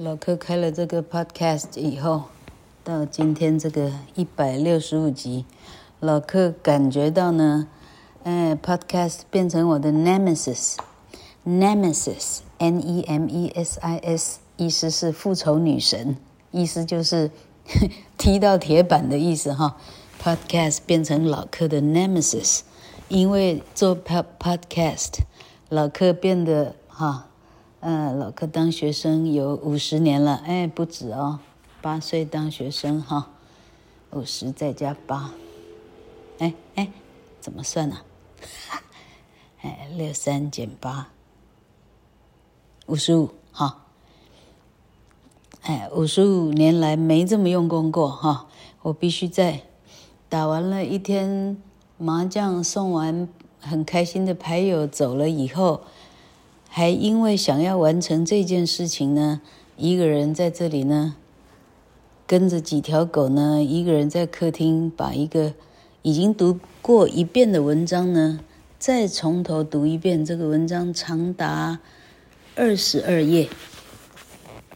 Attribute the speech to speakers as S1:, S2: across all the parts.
S1: 老柯开了这个 podcast 以后，到今天这个一百六十五集，老柯感觉到呢，哎，podcast 变成我的 nemesis，nemesis，n-e-m-e-s-i-s，意思是复仇女神，意思就是 踢到铁板的意思哈。podcast 变成老柯的 nemesis，因为做 podcast，老柯变得哈。嗯，老柯当学生有五十年了，哎，不止哦，八岁当学生哈，五十再加八，哎哎，怎么算呢？哎，六三减八，五十五哈，哎，五十五年来没这么用功过哈，我必须在打完了一天麻将，送完很开心的牌友走了以后。还因为想要完成这件事情呢，一个人在这里呢，跟着几条狗呢，一个人在客厅把一个已经读过一遍的文章呢，再从头读一遍。这个文章长达二十二页，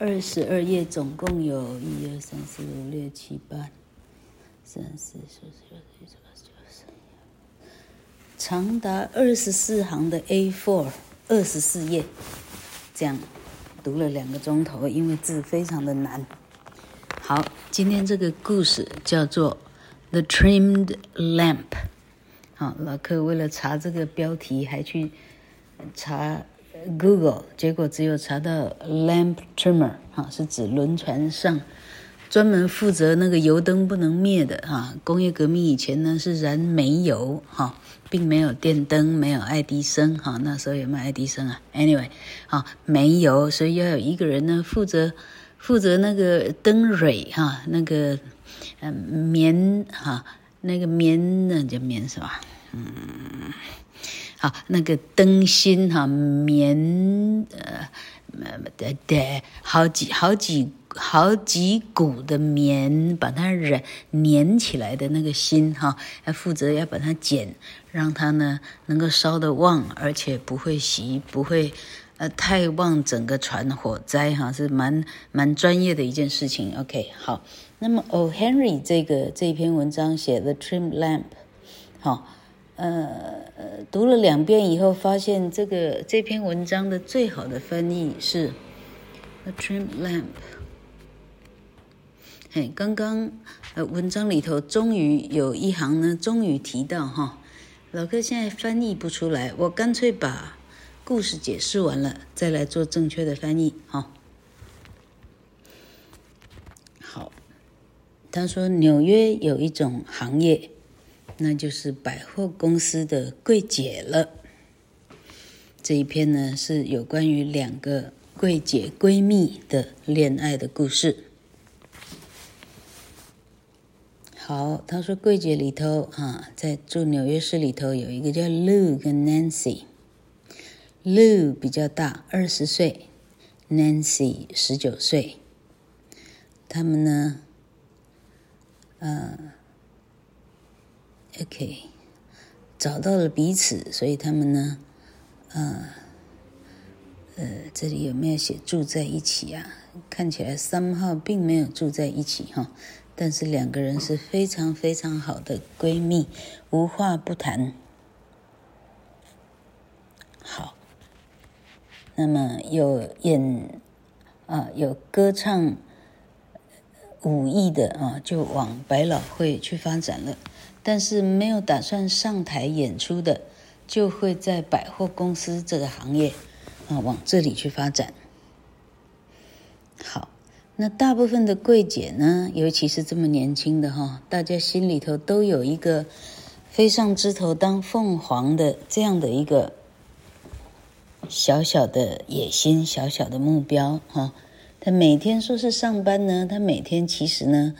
S1: 二十二页总共有一二三四五六七八，三四四九十十二十九十，长达二十四行的 A4。二十四页，这样读了两个钟头，因为字非常的难。好，今天这个故事叫做《The Trimmed Lamp》。好，老柯为了查这个标题，还去查 Google，结果只有查到 Lamp Trimmer，哈，是指轮船上专门负责那个油灯不能灭的哈。工业革命以前呢是燃煤油哈。并没有电灯，没有爱迪生，哈，那时候有没有爱迪生啊？Anyway，啊，煤油，所以要有一个人呢，负责负责那个灯蕊，哈，那个嗯棉，哈，那个棉那叫棉是吧？嗯，好，那个灯芯，哈，棉，呃，对对，好几好几。好几股的棉把它染粘起来的那个芯哈，还负责要把它剪，让它呢能够烧得旺，而且不会熄，不会呃太旺，整个船火灾哈，是蛮蛮专业的一件事情。OK，好，那么 O. Henry 这个这篇文章写的 Trim Lamp，好，呃读了两遍以后，发现这个这篇文章的最好的翻译是 The Trim Lamp。嘿，刚刚呃，文章里头终于有一行呢，终于提到哈，老哥现在翻译不出来，我干脆把故事解释完了，再来做正确的翻译哈。好，他说纽约有一种行业，那就是百货公司的柜姐了。这一篇呢是有关于两个柜姐闺蜜的恋爱的故事。好，他说柜姐里头啊，在住纽约市里头有一个叫 Lou 跟 Nancy。Lou 比较大，二十岁；Nancy 十九岁。他们呢，呃，OK，找到了彼此，所以他们呢，呃，呃，这里有没有写住在一起啊？看起来 somehow 并没有住在一起哈。但是两个人是非常非常好的闺蜜，无话不谈。好，那么有演啊，有歌唱武艺的啊，就往百老汇去发展了。但是没有打算上台演出的，就会在百货公司这个行业啊，往这里去发展。好。那大部分的柜姐呢，尤其是这么年轻的哈，大家心里头都有一个飞上枝头当凤凰的这样的一个小小的野心、小小的目标哈。他每天说是上班呢，他每天其实呢，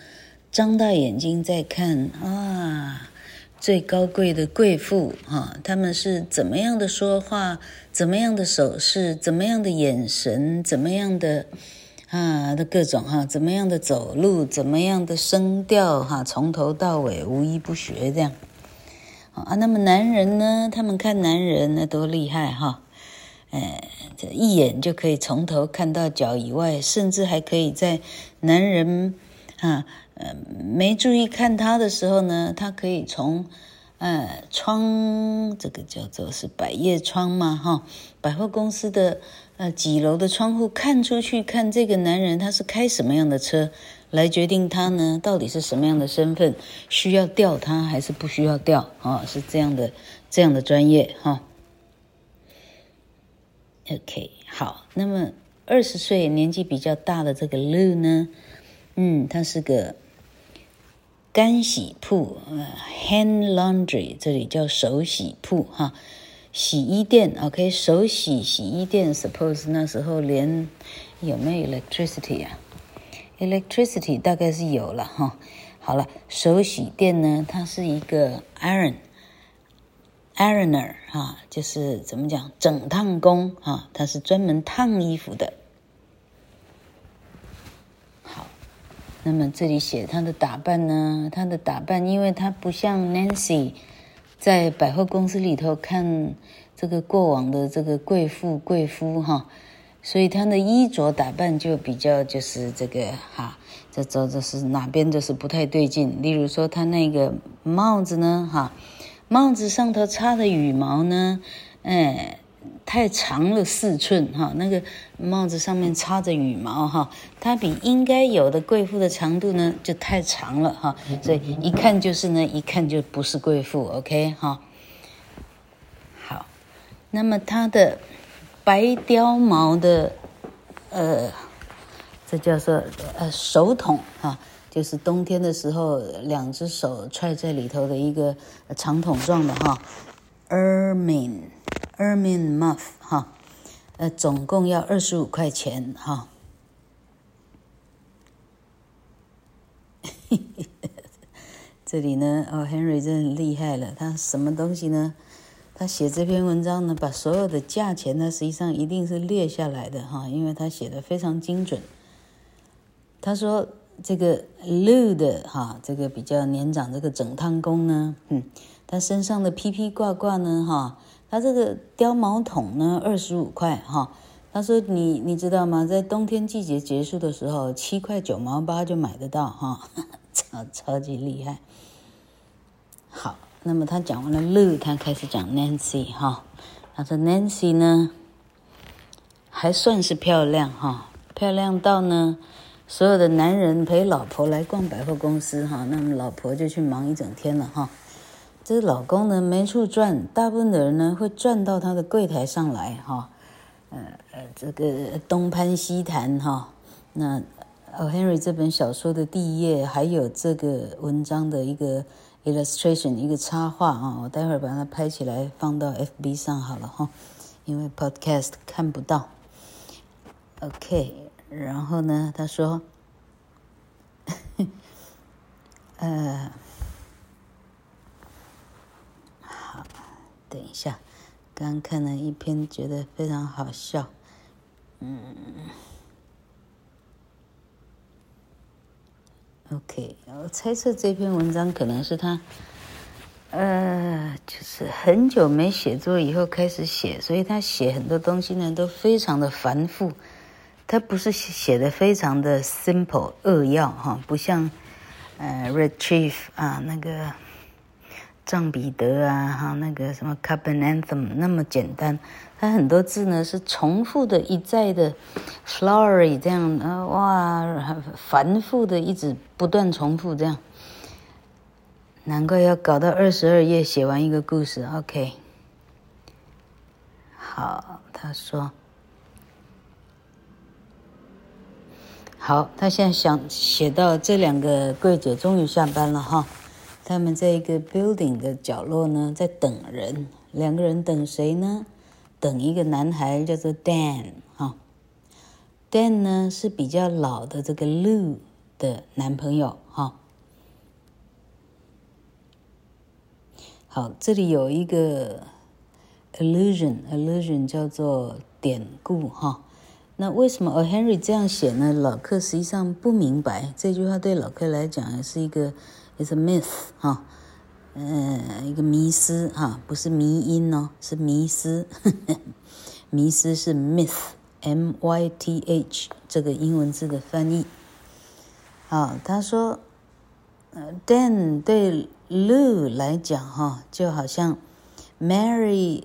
S1: 张大眼睛在看啊，最高贵的贵妇哈，他们是怎么样的说话，怎么样的手势，怎么样的眼神，怎么样的。啊，的各种哈，怎么样的走路，怎么样的声调哈，从头到尾无一不学这样。啊，那么男人呢？他们看男人那多厉害哈，哎，一眼就可以从头看到脚以外，甚至还可以在男人啊呃没注意看他的时候呢，他可以从呃窗这个叫做是百叶窗嘛哈，百货公司的呃几楼的窗户看出去，看这个男人他是开什么样的车，来决定他呢到底是什么样的身份，需要调他还是不需要调啊？是这样的这样的专业哈。OK，好，那么二十岁年纪比较大的这个 Lou 呢，嗯，他是个干洗铺，，hand laundry，这里叫手洗铺哈，洗衣店，OK，手洗洗衣店，suppose 那时候连有没有 electricity 啊？electricity 大概是有了哈。好了，手洗店呢，它是一个 iron。Ironer 啊，就是怎么讲，整烫工啊，它是专门烫衣服的。好，那么这里写他的打扮呢？他的打扮，因为他不像 Nancy 在百货公司里头看这个过往的这个贵妇贵夫哈，所以他的衣着打扮就比较就是这个哈，这这这是哪边就是不太对劲。例如说，他那个帽子呢，哈。帽子上头插的羽毛呢，哎，太长了四寸哈。那个帽子上面插着羽毛哈，它比应该有的贵妇的长度呢就太长了哈，所以一看就是呢，一看就不是贵妇。OK 哈，好，那么它的白貂毛的呃，这叫做呃手桶哈。就是冬天的时候，两只手揣在里头的一个长筒状的哈，ermine ermine muff 哈，呃，总共要二十五块钱哈。这里呢，哦，Henry 真厉害了，他什么东西呢？他写这篇文章呢，把所有的价钱呢，实际上一定是列下来的哈，因为他写的非常精准。他说。这个 Lou 的哈，这个比较年长这个整烫工呢，嗯，他身上的披披挂挂呢，哈，他这个貂毛桶呢，二十五块哈。他说你你知道吗？在冬天季节结束的时候，七块九毛八就买得到哈，超超级厉害。好，那么他讲完了乐他开始讲 Nancy 哈。他说 Nancy 呢，还算是漂亮哈，漂亮到呢。所有的男人陪老婆来逛百货公司，哈，那么老婆就去忙一整天了，哈。这老公呢没处转，大部分的人呢会转到他的柜台上来，哈，呃呃，这个东攀西谈，哈。那《O. Henry》这本小说的第一页还有这个文章的一个 illustration，一个插画啊，我待会儿把它拍起来放到 FB 上好了，哈，因为 Podcast 看不到。OK。然后呢，他说：“ 呃，等一下，刚看了一篇，觉得非常好笑。嗯，OK，我猜测这篇文章可能是他，呃，就是很久没写作以后开始写，所以他写很多东西呢都非常的繁复。”他不是写的非常的 simple 扼要哈，不像呃 retrieve 啊那个藏彼得啊哈那个什么 Carbon Anthem 那么简单，他很多字呢是重复的一再的 flowery 这样啊哇繁复的一直不断重复这样，难怪要搞到二十二页写完一个故事。OK，好，他说。好，他现在想写到这两个柜姐终于下班了哈，他们在一个 building 的角落呢，在等人。两个人等谁呢？等一个男孩叫做 Dan 哈。Dan 呢是比较老的这个 Lou 的男朋友哈。好，这里有一个 allusion，allusion 叫做典故哈。那为什么 O. Henry 这样写呢？老克实际上不明白这句话，对老克来讲是一个 ，is a myth 哈，嗯，一个迷思哈，不是迷因哦，是迷思。 迷思是 myth，m y t h 这个英文字的翻译。好，他说，呃，Dan 对 Lou 来讲哈，就好像 Mary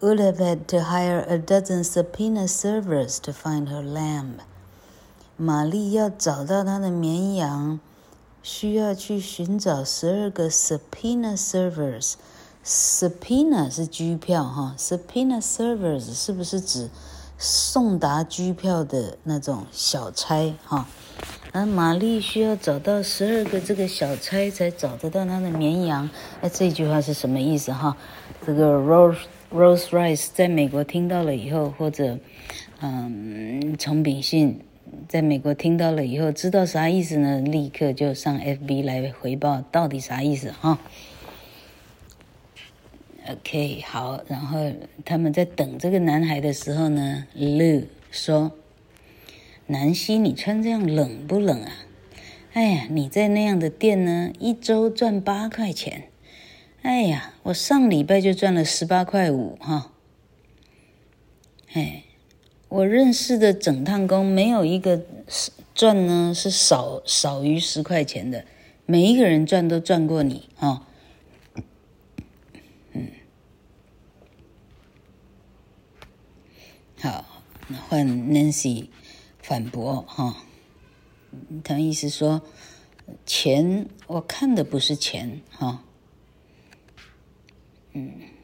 S1: would have had to hire a dozen subpoena servers to find her lamb。玛丽要找到她的绵羊， 需要去寻找十二个 subpoena servers。subpoena 是拘票哈，subpoena servers 是不是指送达拘票的那种小差哈？而玛丽需要找到十二个这个小差才找得到她的绵羊。哎，这句话是什么意思哈？这个 Rose Rose Rice 在美国听到了以后，或者嗯，丛炳信在美国听到了以后，知道啥意思呢？立刻就上 FB 来回报到底啥意思哈？OK，好，然后他们在等这个男孩的时候呢，Lou 说：“南希，你穿这样冷不冷啊？哎呀，你在那样的店呢，一周赚八块钱。哎呀，我上礼拜就赚了十八块五哈。哎，我认识的整烫工没有一个赚呢是少少于十块钱的，每一个人赚都赚过你哈。”好，那换 Nancy 反驳哈，他意思说，钱我看的不是钱哈，嗯。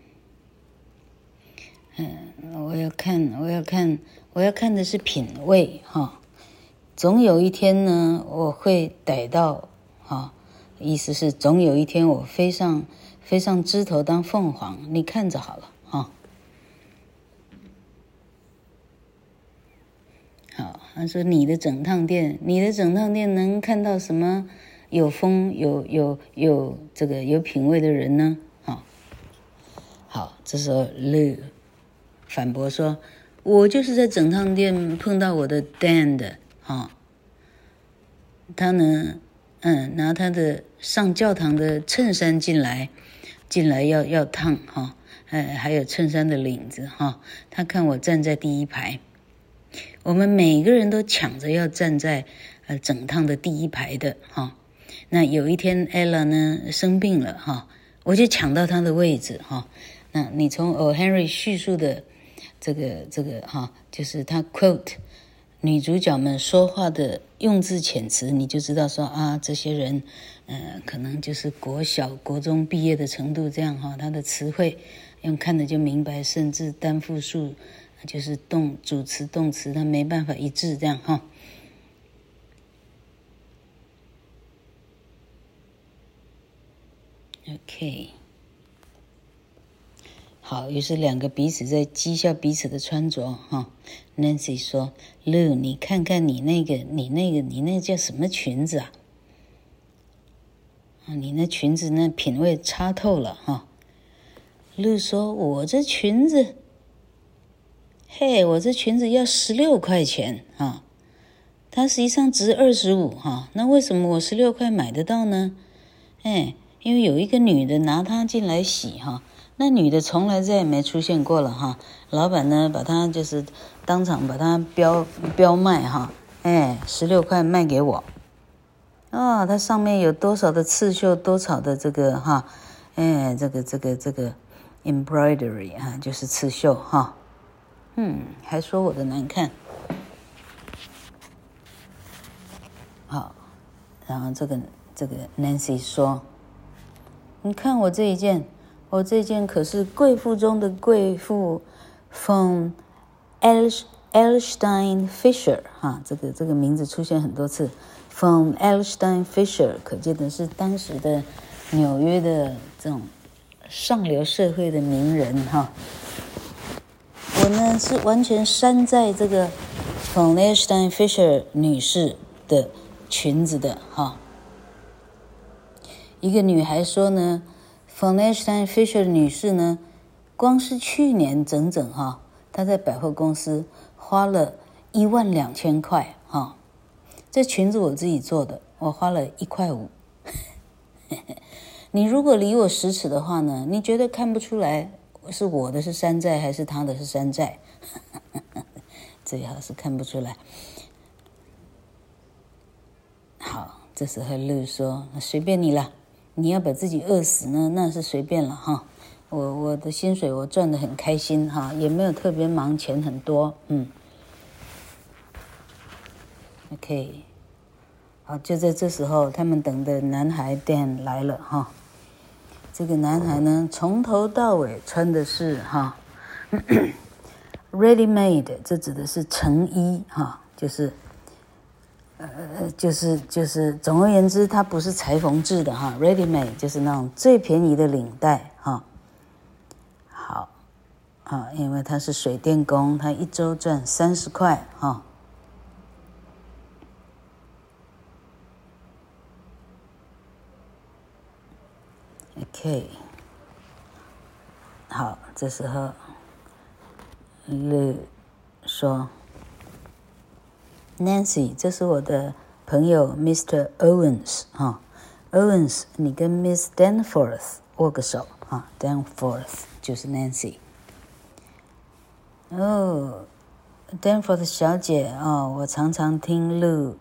S1: 嗯，我要看我要看我要看的是品味哈，总有一天呢，我会逮到哈，意思是总有一天我飞上飞上枝头当凤凰，你看着好了。他说：“你的整趟店，你的整趟店能看到什么有风、有有有这个有品位的人呢？”啊，好，这时候 l 反驳说：“我就是在整烫店碰到我的 Dan 的，哈，他呢，嗯，拿他的上教堂的衬衫进来，进来要要烫，哈，哎，还有衬衫的领子，哈，他看我站在第一排。”我们每个人都抢着要站在呃整趟的第一排的哈。那有一天 Ella 呢生病了哈，我就抢到她的位置哈。那你从 O. Henry 叙述的这个这个哈，就是他 quote 女主角们说话的用字遣词，你就知道说啊，这些人呃可能就是国小国中毕业的程度这样哈。他的词汇用看的就明白，甚至单复数。就是动主词动词，他没办法一致这样哈。OK，好，于是两个彼此在讥笑彼此的穿着哈。Nancy 说：“Lou，你看看你那个，你那个，你那叫什么裙子啊？啊，你那裙子那品味差透了哈。”Lou 说：“我这裙子。”嘿，我这裙子要十六块钱啊，它实际上值二十五哈。那为什么我十六块买得到呢？哎，因为有一个女的拿它进来洗哈，那女的从来再也没出现过了哈。老板呢，把它就是当场把它标标卖哈，哎，十六块卖给我。啊，它上面有多少的刺绣，多少的这个哈，哎，这个这个这个 embroidery 哈，就是刺绣哈。嗯，还说我的难看。好，然后这个这个 Nancy 说：“你看我这一件，我这件可是贵妇中的贵妇，from Edelstein Fisher 哈，这个这个名字出现很多次，from Edelstein Fisher，可见的是当时的纽约的这种上流社会的名人哈。”我呢是完全山寨这个 from Edelstein Fisher 女士的裙子的哈。一个女孩说呢，von Edelstein Fisher 女士呢，光是去年整整哈，她在百货公司花了一万两千块哈。这裙子我自己做的，我花了一块五。你如果离我十尺的话呢，你绝对看不出来。是我的是山寨还是他的是山寨？最好是看不出来。好，这时候露说：“随便你了，你要把自己饿死呢，那是随便了哈。我我的薪水我赚得很开心哈，也没有特别忙，钱很多，嗯。OK，好，就在这时候，他们等的男孩 Dan 来了哈。这个男孩呢，从头到尾穿的是哈。” Ready made，这指的是成衣哈，就是，呃，就是就是，总而言之，它不是裁缝制的哈。Ready made 就是那种最便宜的领带哈。好，啊，因为他是水电工，他一周赚三十块哈。OK，好，这时候。了，说，Nancy，这是我的朋友 Mr. Owens 哈，Owens，你跟 Miss Danforth 握个手啊，Danforth 就是 Nancy。哦，Danforth 小姐哦，我常常听 Lou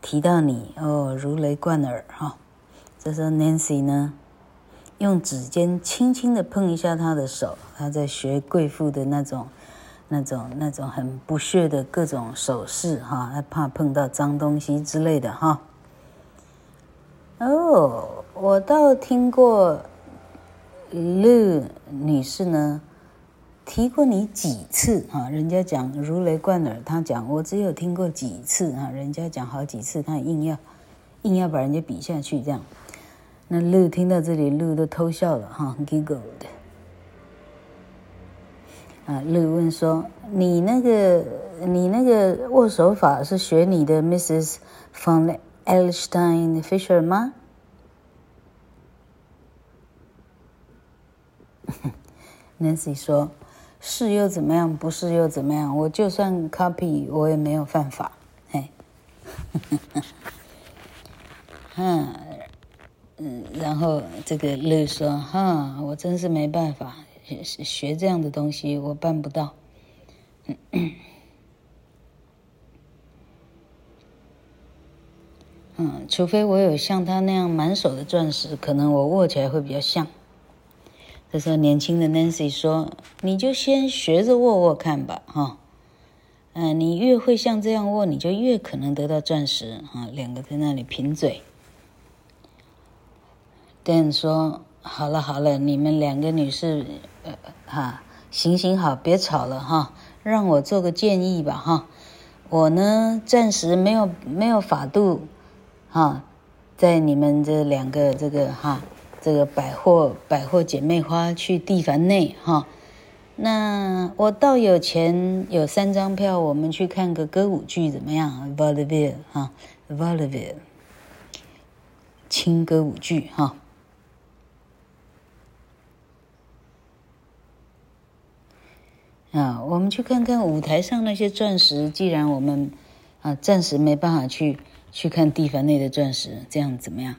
S1: 提到你哦，如雷贯耳哈。这时候 Nancy 呢，用指尖轻轻的碰一下她的手，她在学贵妇的那种。那种那种很不屑的各种手势哈，怕碰到脏东西之类的哈。哦，我倒听过乐女士呢提过你几次哈，人家讲如雷贯耳，她讲我只有听过几次哈，人家讲好几次，她硬要硬要把人家比下去这样。那乐听到这里，乐都偷笑了哈，giggled。啊，乐问说：“你那个，你那个握手法是学你的 Mrs. von Edelstein Fisher 吗？”Nancy 说：“是又怎么样？不是又怎么样？我就算 copy，我也没有犯法。”哎，嗯嗯，然后这个乐说：“哈，我真是没办法。”学这样的东西我办不到，嗯，除非我有像他那样满手的钻石，可能我握起来会比较像。这时候年轻的 Nancy 说：“你就先学着握握看吧，哈，嗯，你越会像这样握，你就越可能得到钻石。”哈，两个在那里贫嘴。Dan 说。好了好了，你们两个女士，呃哈，行行好，别吵了哈，让我做个建议吧哈，我呢暂时没有没有法度，哈，在你们这两个这个哈这个百货百货姐妹花去蒂凡内哈，那我倒有钱，有三张票，我们去看个歌舞剧怎么样？Vaudeville 哈，Vaudeville，轻歌舞剧哈。啊，我们去看看舞台上那些钻石。既然我们啊暂时没办法去去看蒂凡内的钻石，这样怎么样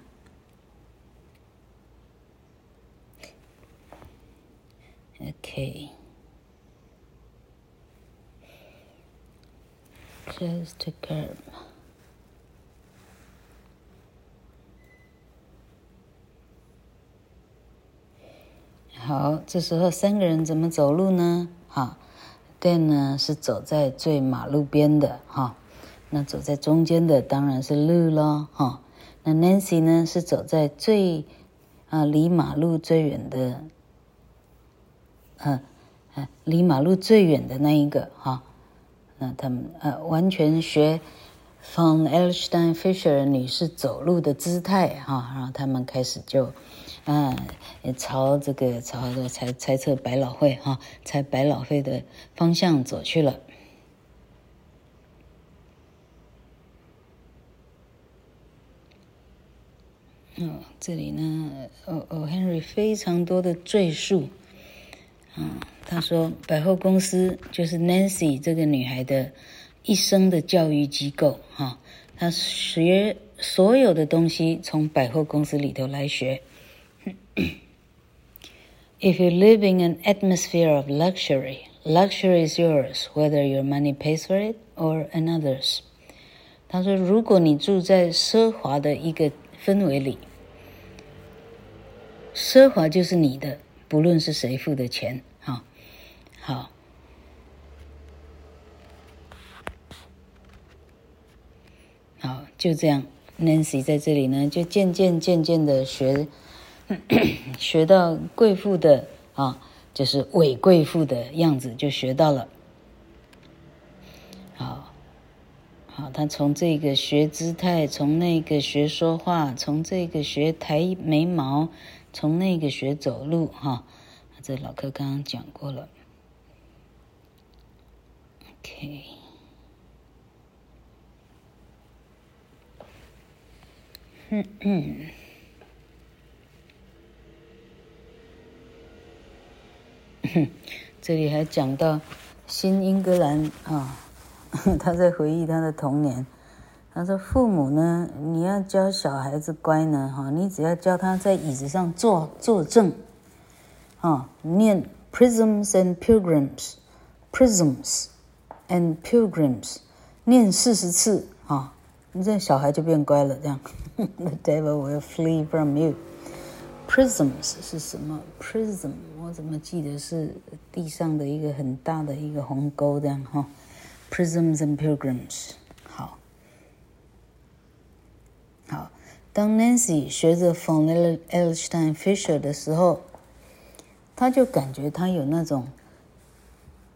S1: ？OK，just、okay. to curb。好，这时候三个人怎么走路呢？哈。Dan 呢是走在最马路边的哈，那走在中间的当然是绿咯哈，那 Nancy 呢是走在最啊离马路最远的，嗯嗯离马路最远的那一个哈，那他们呃完全学 von Elstein Fisher 女士走路的姿态哈，然后他们开始就。啊，朝这个朝着猜猜测百老汇哈，猜百老汇的方向走去了。哦，这里呢，哦哦，Henry 非常多的赘述。啊，他说百货公司就是 Nancy 这个女孩的一生的教育机构哈，她学所有的东西从百货公司里头来学。If you live in an atmosphere of luxury, Luxury is yours, whether your money pays for it or another's。他说，如果你住在奢华的一个氛围里，奢华就是你的，不论是谁付的钱。好，好，好，就这样。Nancy 在这里呢，就渐渐渐渐的学， 学到贵妇的啊，就是伪贵妇的样子，就学到了。好，好，他从这个学姿态，从那个学说话，从这个学抬眉毛，从那个学走路，哈，这老柯刚刚讲过了。OK。嗯嗯，这里还讲到新英格兰啊，他在回忆他的童年。他说：“父母呢，你要教小孩子乖呢，哈，你只要教他在椅子上坐坐正，啊，念 prisms and pilgrims，prisms and pilgrims，念四十次啊。”你这小孩就变乖了，这样。The devil will flee from you. Prisms 是什么？Prism 我怎么记得是地上的一个很大的一个鸿沟这样哈。Prisms and pilgrims。好，好。当 Nancy 学着 von Edelstein Fisher 的时候，他就感觉他有那种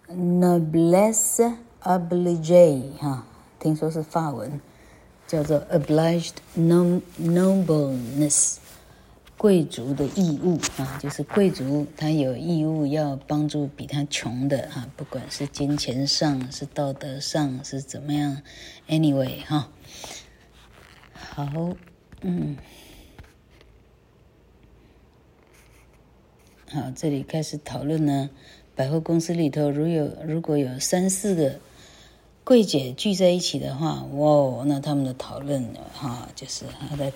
S1: noblesse oblige 哈，听说是法文。叫做 obliged nobleness，贵族的义务啊，就是贵族他有义务要帮助比他穷的啊，不管是金钱上，是道德上，是怎么样，anyway 哈，好，嗯，好，这里开始讨论呢，百货公司里头如有如果有三四个。柜姐聚在一起的话，哇，那他们的讨论哈，就是他在，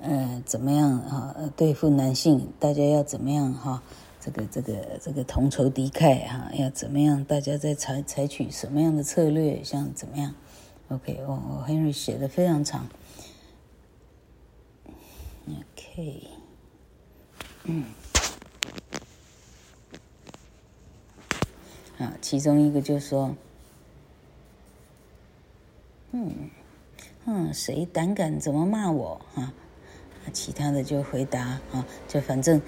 S1: 呃，怎么样啊？对付男性，大家要怎么样哈？这个这个这个同仇敌忾哈，要怎么样？大家在采采取什么样的策略？像怎么样？OK，我我 Henry 写的非常长。OK，嗯。啊，其中一个就说，嗯，嗯，谁胆敢怎么骂我啊？其他的就回答啊，就反正，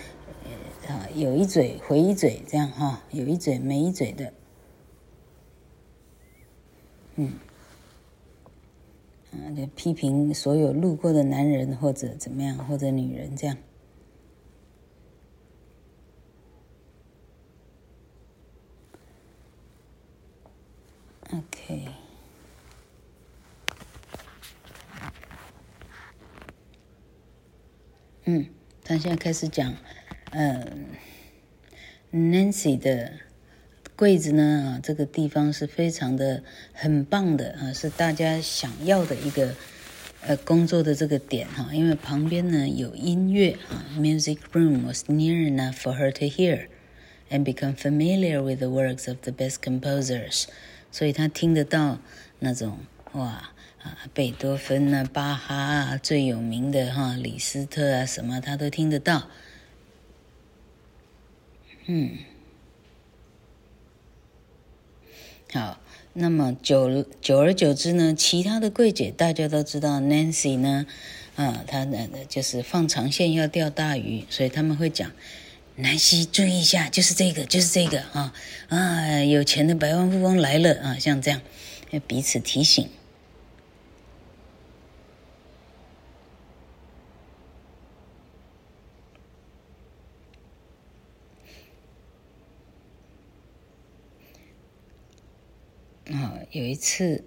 S1: 啊，有一嘴回一嘴这样哈，有一嘴没一嘴的，嗯，啊，就批评所有路过的男人或者怎么样，或者女人这样。OK，嗯，他现在开始讲，嗯，Nancy 的柜子呢，啊，这个地方是非常的很棒的啊，是大家想要的一个呃工作的这个点哈，因为旁边呢有音乐啊，Music room was near enough for her to hear and become familiar with the works of the best composers。所以他听得到那种哇啊，贝多芬啊、巴哈啊，最有名的哈，李斯特啊什么，他都听得到。嗯，好，那么久久而久之呢，其他的柜姐大家都知道，Nancy 呢，啊，她呢就是放长线要钓大鱼，所以他们会讲。南希，注意一下，就是这个，就是这个啊啊！有钱的百万富翁来了啊，像这样，要彼此提醒。啊，有一次。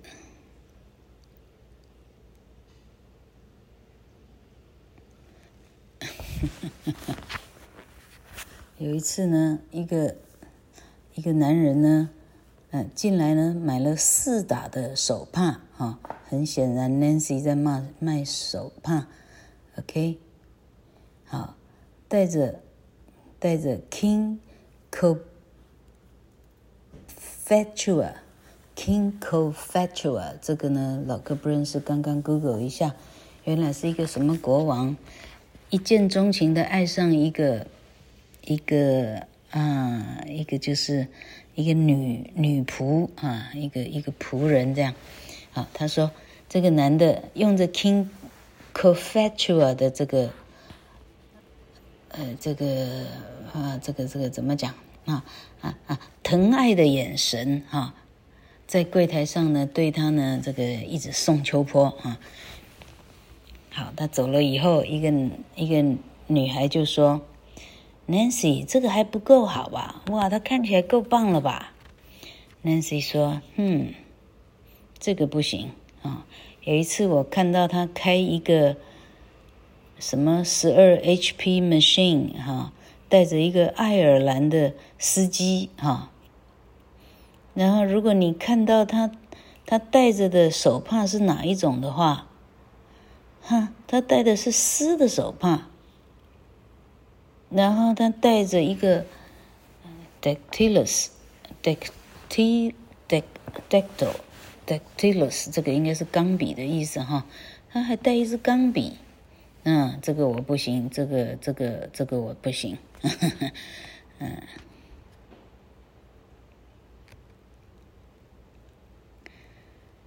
S1: 有一次呢，一个一个男人呢，嗯，进来呢，买了四打的手帕，哈，很显然 Nancy 在卖卖手帕，OK，好，带着带着 King Confetua King Cophetua，这个呢老哥不认识，刚刚 Google 一下，原来是一个什么国王，一见钟情的爱上一个一个啊，一个就是一个女女仆啊，一个一个仆人这样。好，他说这个男的用着 King Cophetua 的这个。呃，这个啊，这个这个怎么讲啊啊啊？疼爱的眼神啊，在柜台上呢，对他呢，这个一直送秋波啊。好，他走了以后，一个一个女孩就说：“Nancy，这个还不够好吧？哇，他看起来够棒了吧？”Nancy 说：“嗯，这个不行啊。有一次我看到他开一个。”什么十二 HP machine 哈，带着一个爱尔兰的司机哈，然后如果你看到他，他戴着的手帕是哪一种的话，哈，他戴的是丝的手帕，然后他戴着一个 dactylus，dactyl，dactyl，dactylus，这个应该是钢笔的意思哈，他还带一支钢笔。嗯，这个我不行，这个这个这个我不行，嗯，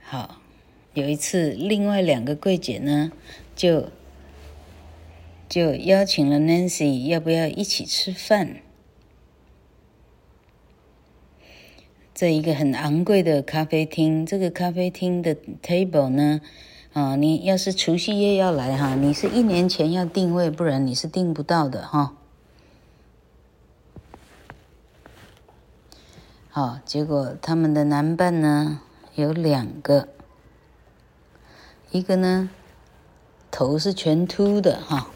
S1: 好，有一次，另外两个柜姐呢，就就邀请了 Nancy，要不要一起吃饭？在一个很昂贵的咖啡厅，这个咖啡厅的 table 呢？啊，你要是除夕夜要来哈，你是一年前要订位，不然你是订不到的哈。好，结果他们的男伴呢有两个，一个呢头是全秃的哈，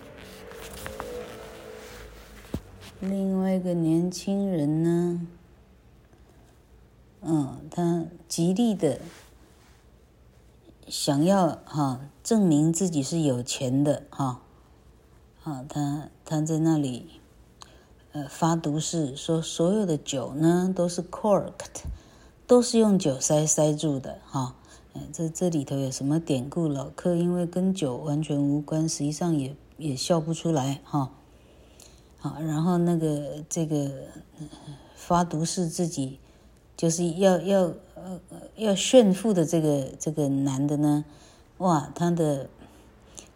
S1: 另外一个年轻人呢，嗯，他极力的。想要哈证明自己是有钱的哈，啊，他他在那里呃发毒誓，说所有的酒呢都是 corked，都是用酒塞塞住的哈。哎，这这里头有什么典故？老柯因为跟酒完全无关，实际上也也笑不出来哈。好，然后那个这个发毒誓自己就是要要。呃要炫富的这个这个男的呢，哇，他的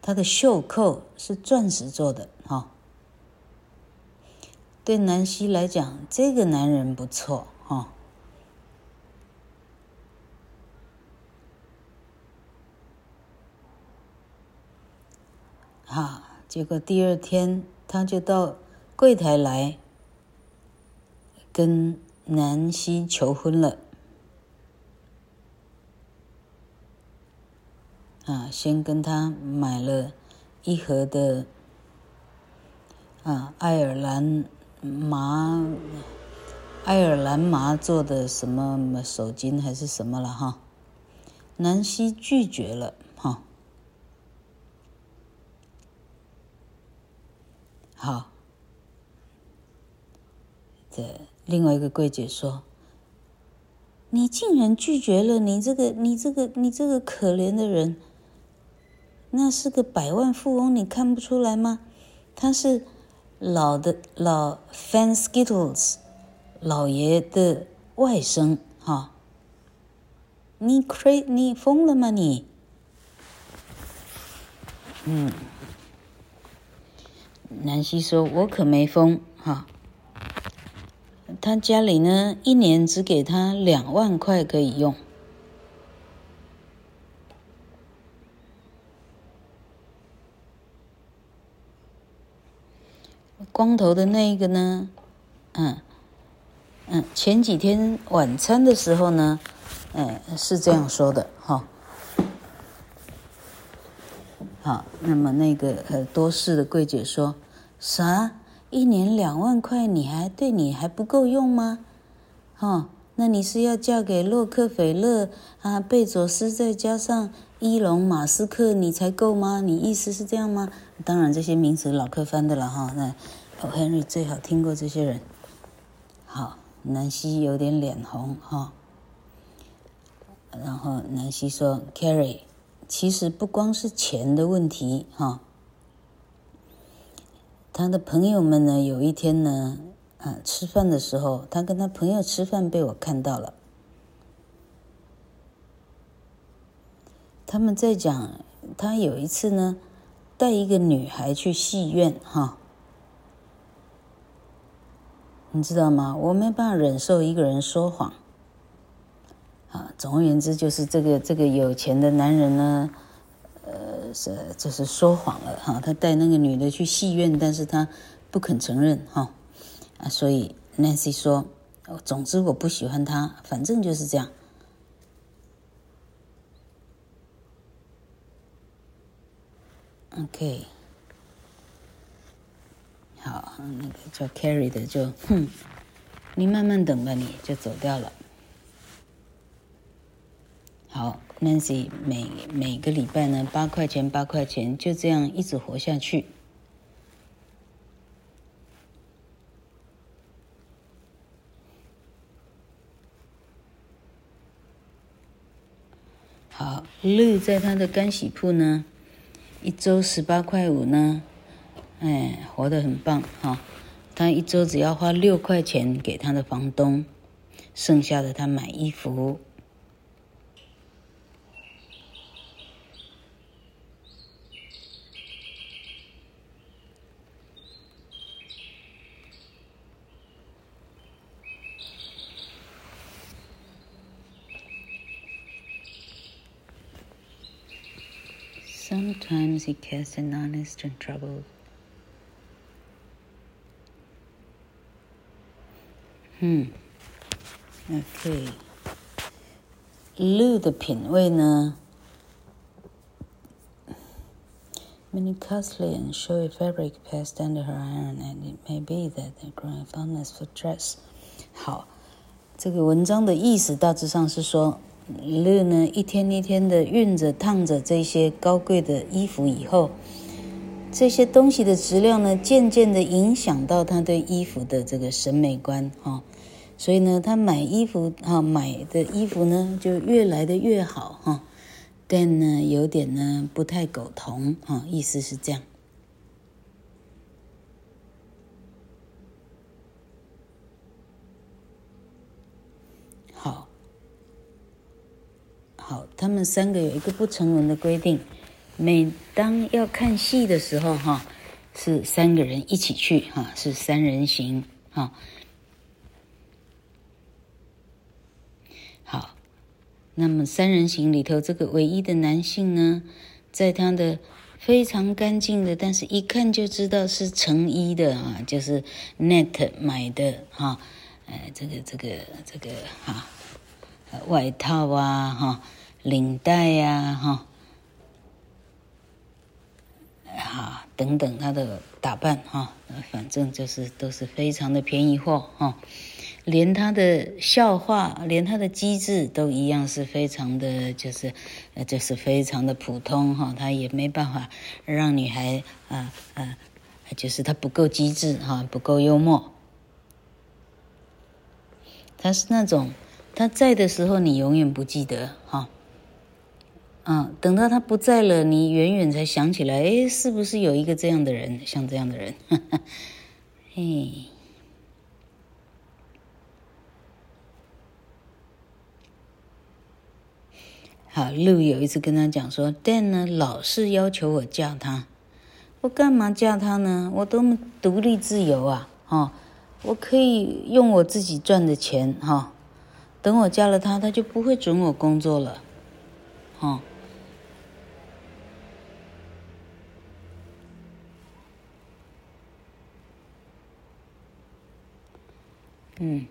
S1: 他的袖扣是钻石做的哈、对南希来讲，这个男人不错哈。哦、好，结果第二天他就到柜台来跟南希求婚了。啊，先跟他买了一盒的啊，爱尔兰麻，爱尔兰麻做的什么手巾还是什么了哈？南希拒绝了哈。好，这另外一个柜姐说。你竟然拒绝了你这个你这个你这个可怜的人。那是个百万富翁，你看不出来吗？他是老的老 Fan Skittles 老爷的外甥，哈！你 cra 你疯了吗你？嗯，南希说：“我可没疯，哈。他家里呢，一年只给他两万块可以用。”光头的那一个呢，嗯嗯，前几天晚餐的时候呢，嗯，是这样说的哈。好，那么那个呃多事的柜姐说啥？一年两万块，你还对你还不够用吗？哈，那你是要嫁给洛克菲勒啊、贝佐斯，再加上伊隆马斯克，你才够吗？你意思是这样吗？当然，这些名词老柯翻的了哈。那。哦，Henry 最好听过这些人。好，南希有点脸红哈。然后南希说：“Carrie，其实不光是钱的问题哈。他的朋友们呢，有一天呢，啊，吃饭的时候，他跟他朋友吃饭被我看到了。他们在讲，他有一次呢，带一个女孩去戏院哈。你知道吗？我没办法忍受一个人说谎。”啊，总而言之，就是这个这个有钱的男人呢，呃，是就是说谎了哈。他带那个女的去戏院，但是他不肯承认哈。啊，所以 Nancy 说，总之我不喜欢他，反正就是这样。OK，好，那个叫 Carrie 的就，哼，你慢慢等吧，你就走掉了。好，Nancy 每每个礼拜呢，八块钱八块钱，就这样一直活下去。好，Lou 在他的干洗铺呢，一周十八块五呢，哎，活得很棒哈。他一周只要花六块钱给他的房东，剩下的他买衣服。Sometimes he gets an honest in trouble. 嗯，OK。Lou 的品味呢？Many costly and showy fabric passed under her iron, and it may be that the growing fondness for dress。好，这个文章的意思大致上是说。 乐呢，一天一天的熨着、烫着这些高贵的衣服以后，这些东西的质量呢，渐渐的影响到他对衣服的这个审美观哈。所以呢，他买衣服哈，买的衣服呢，就越来的越好哈。但呢，有点呢不太苟同哈，意思是这样。好，他们三个有一个不成文的规定，每当要看戏的时候，哈，是三个人一起去，哈，是三人行，哈。好，那么三人行里头，这个唯一的男性呢，在他的非常干净的，但是一看就知道是成衣的啊，就是 Net 买的，哈，呃，这个这个这个哈。外套啊，哈，领带呀，哈，啊，等等，他的打扮哈，反正就是都是非常的便宜货哈，连他的笑话，连他的机智都一样，是非常的，就是，呃，就是非常的普通哈，他也没办法让女孩啊啊，就是他不够机智哈，不够幽默，他是那种。他在的时候，你永远不记得哈，嗯，等到他不在了，你远远才想起来，哎，是不是有一个这样的人，像这样的人？哈哈，嘿，好路有一次跟他讲说，Dan 呢老是要求我嫁他，我干嘛嫁他呢？我多么独立自由啊，哈，我可以用我自己赚的钱，哈。等我嫁了他，他就不会准我工作了，哦，嗯，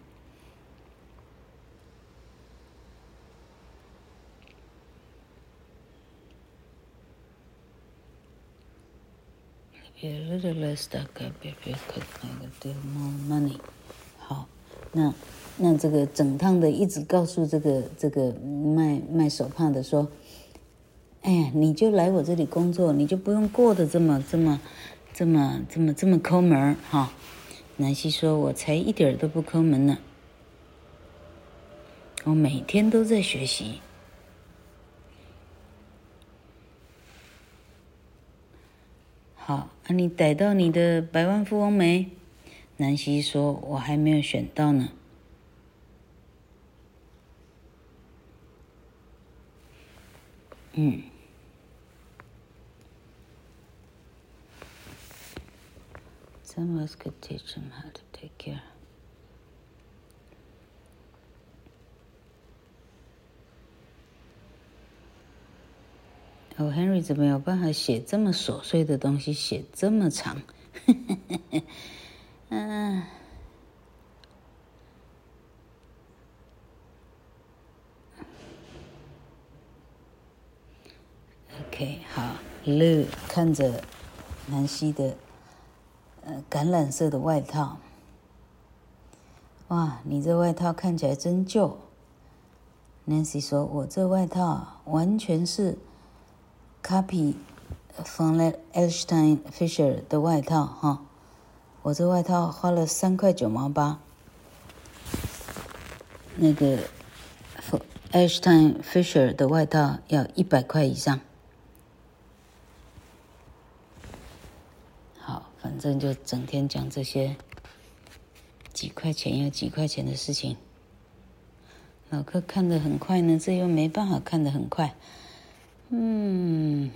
S1: 好，那。那这个整趟的一直告诉这个这个卖卖手帕的说，哎呀，你就来我这里工作，你就不用过得这么这么这么这么这么抠门儿哈。南希说：“我才一点都不抠门呢。”我每天都在学习。好，啊，你逮到你的百万富翁没？南希说：“我还没有选到呢。”嗯。Some of us could teach them how to take care. 哦，Henry 怎么有办法写这么琐碎的东西，写这么长？嗯。OK，好，Lou 看着南希的呃橄榄色的外套，哇，你这外套看起来真旧。Nancy 说：“我这外套完全是。” copy from Edelstein Fisher 的外套哈，我这外套花了三块九毛八，那个 Edelstein Fisher 的外套要一百块以上。好，反正就整天讲这些几块钱要几块钱的事情。老柯看得很快呢，这又没办法看得很快。嗯，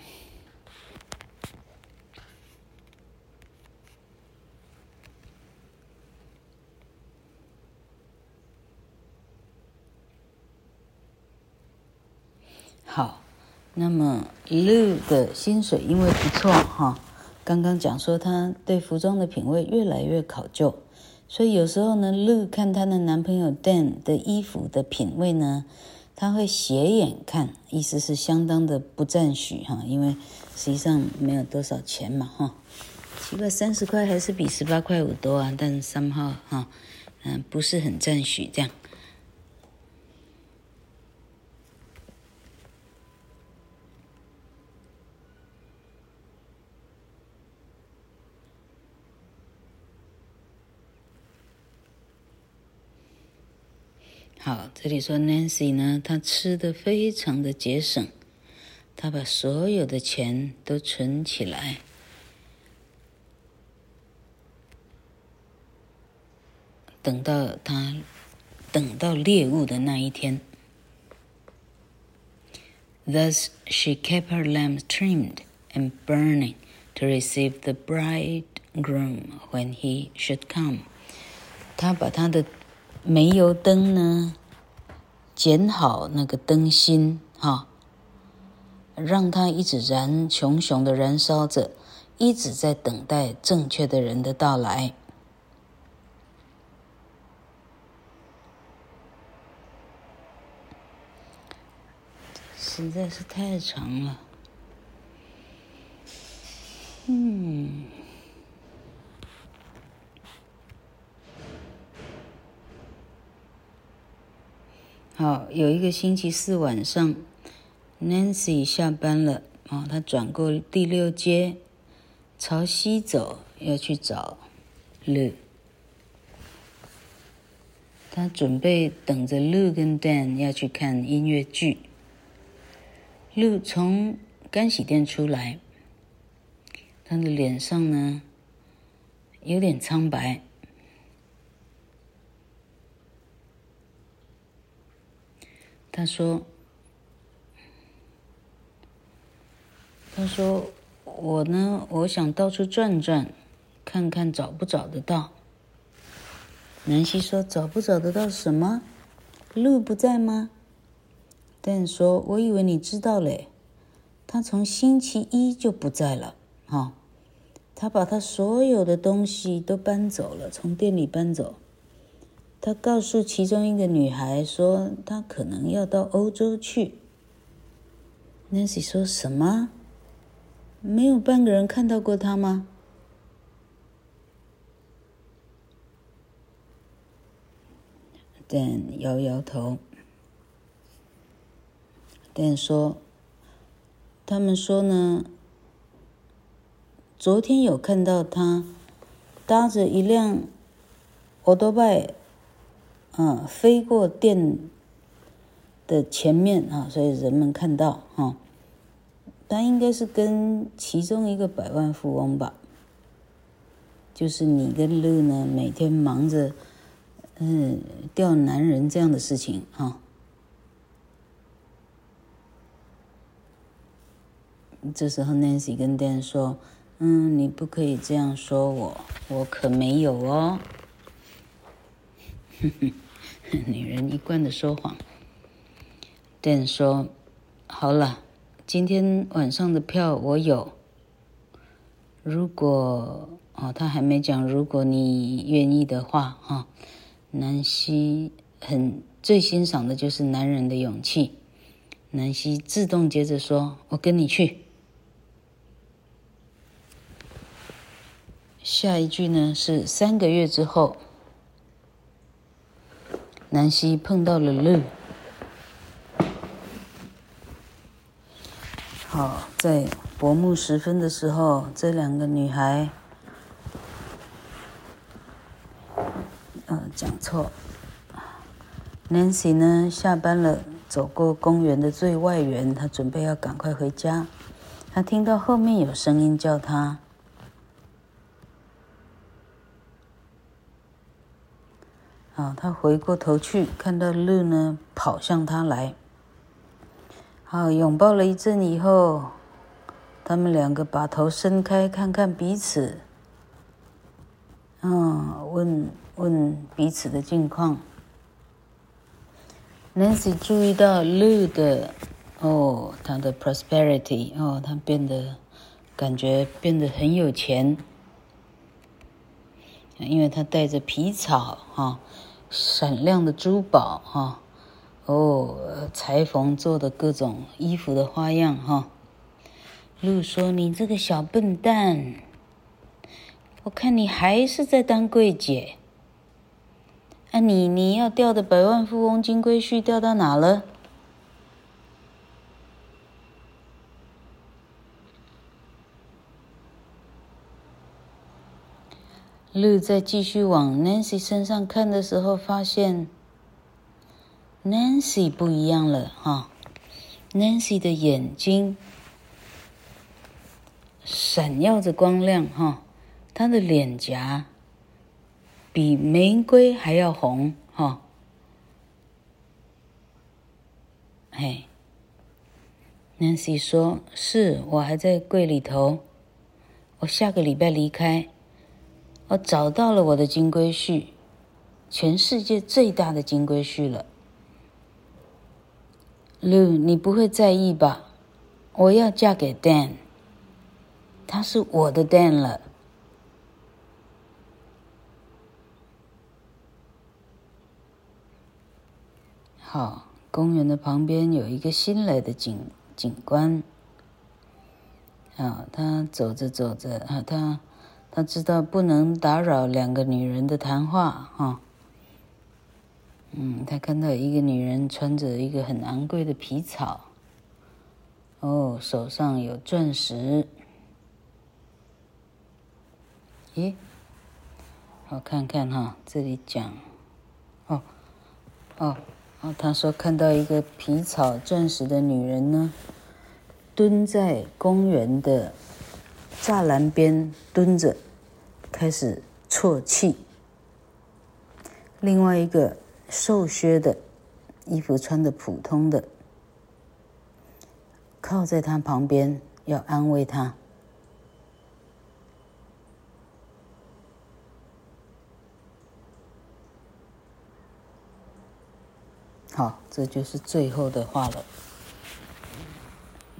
S1: 好，那么 Lou 的薪水因为不错哈，刚刚讲说他对服装的品味越来越考究，所以有时候呢，Lou 看她的男朋友 Dan 的衣服的品味呢。他会斜眼看，意思是相当的不赞许哈，因为实际上没有多少钱嘛哈，奇怪三十块还是比十八块五多啊，但是 somehow 哈，嗯，不是很赞许这样。好，这里说 Nancy 呢，她吃的非常的节省，她把所有的钱都存起来，等到她等到猎物的那一天。Thus she kept her lamps trimmed and burning to receive the bridegroom when he should come。她把她的 煤油灯呢，剪好那个灯芯，哈，让它一直燃，熊熊的燃烧着，一直在等待正确的人的到来。实在是太长了，嗯。好，有一个星期四晚上，Nancy 下班了啊，她转过第六街，朝西走，要去找 Lu。她准备等着 Lu 跟 Dan 要去看音乐剧。露从干洗店出来，他的脸上呢有点苍白。他说：“他说我呢，我想到处转转，看看找不找得到。”南希说：“找不找得到什么？路不在吗？”但说：“我以为你知道嘞，他从星期一就不在了。哈，他把他所有的东西都搬走了，从店里搬走。”他告诉其中一个女孩说：“他可能要到欧洲去。” Nancy 说什么？没有半个人看到过他吗？Dan 摇摇头。Dan 说：“他们说呢，昨天有看到他搭着一辆欧多拜。”嗯，飞过店的前面啊，所以人们看到哈，他应该是跟其中一个百万富翁吧，就是你跟乐呢，每天忙着嗯钓男人这样的事情哈。这时候，Nancy 跟 Dan 说：“嗯，你不可以这样说我，我可没有哦。”哼哼女人一贯的说谎。Dan 说：“好了，今天晚上的票我有。如果哦，他还没讲，如果你愿意的话，哈、哦，南希很最欣赏的就是男人的勇气。南希自动接着说：‘我跟你去。’”下一句呢是三个月之后，南希碰到了乐。好，在薄暮时分的时候，这两个女孩，呃，讲错。Nancy 呢下班了，走过公园的最外缘，她准备要赶快回家。她听到后面有声音叫她。啊，他回过头去，看到鹿呢跑向他来。好，拥抱了一阵以后，他们两个把头伸开，看看彼此。嗯，问问彼此的近况。Nancy 注意到鹿的，哦，他的 prosperity，哦，他变得感觉变得很有钱，因为他带着皮草，哈、闪亮的珠宝，哈，哦，裁缝做的各种衣服的花样，哈。路说：“你这个小笨蛋，我看你还是在当柜姐。啊，你你要钓的百万富翁金龟婿钓到哪了？”乐在继续往 Nancy 身上看的时候，发现 Nancy 不一样了哈。Nancy 的眼睛闪耀着光亮哈，她的脸颊比玫瑰还要红哈。嘿，Nancy 说：“是我还在柜里头，我下个礼拜离开。”我找到了我的金龟婿，全世界最大的金龟婿了。Lu，你不会在意吧？我要嫁给 Dan，他是我的 Dan 了。好，公园的旁边有一个新来的警警官。啊，他走着走着，啊，他。他知道不能打扰两个女人的谈话，哈。嗯，他看到一个女人穿着一个很昂贵的皮草，哦，手上有钻石。咦，我看看哈，这里讲，哦，哦，哦，他说看到一个皮草钻石的女人呢，蹲在公园的栅栏边蹲着。开始啜泣。另外一个瘦削的，衣服穿的普通的，靠在他旁边，要安慰他。好，这就是最后的话了。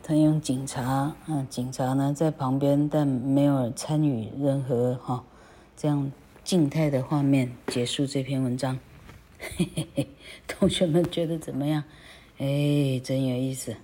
S1: 他用警察，嗯，警察呢在旁边，但没有参与任何哈，这样静态的画面结束这篇文章。嘿嘿嘿，同学们觉得怎么样？哎，真有意思。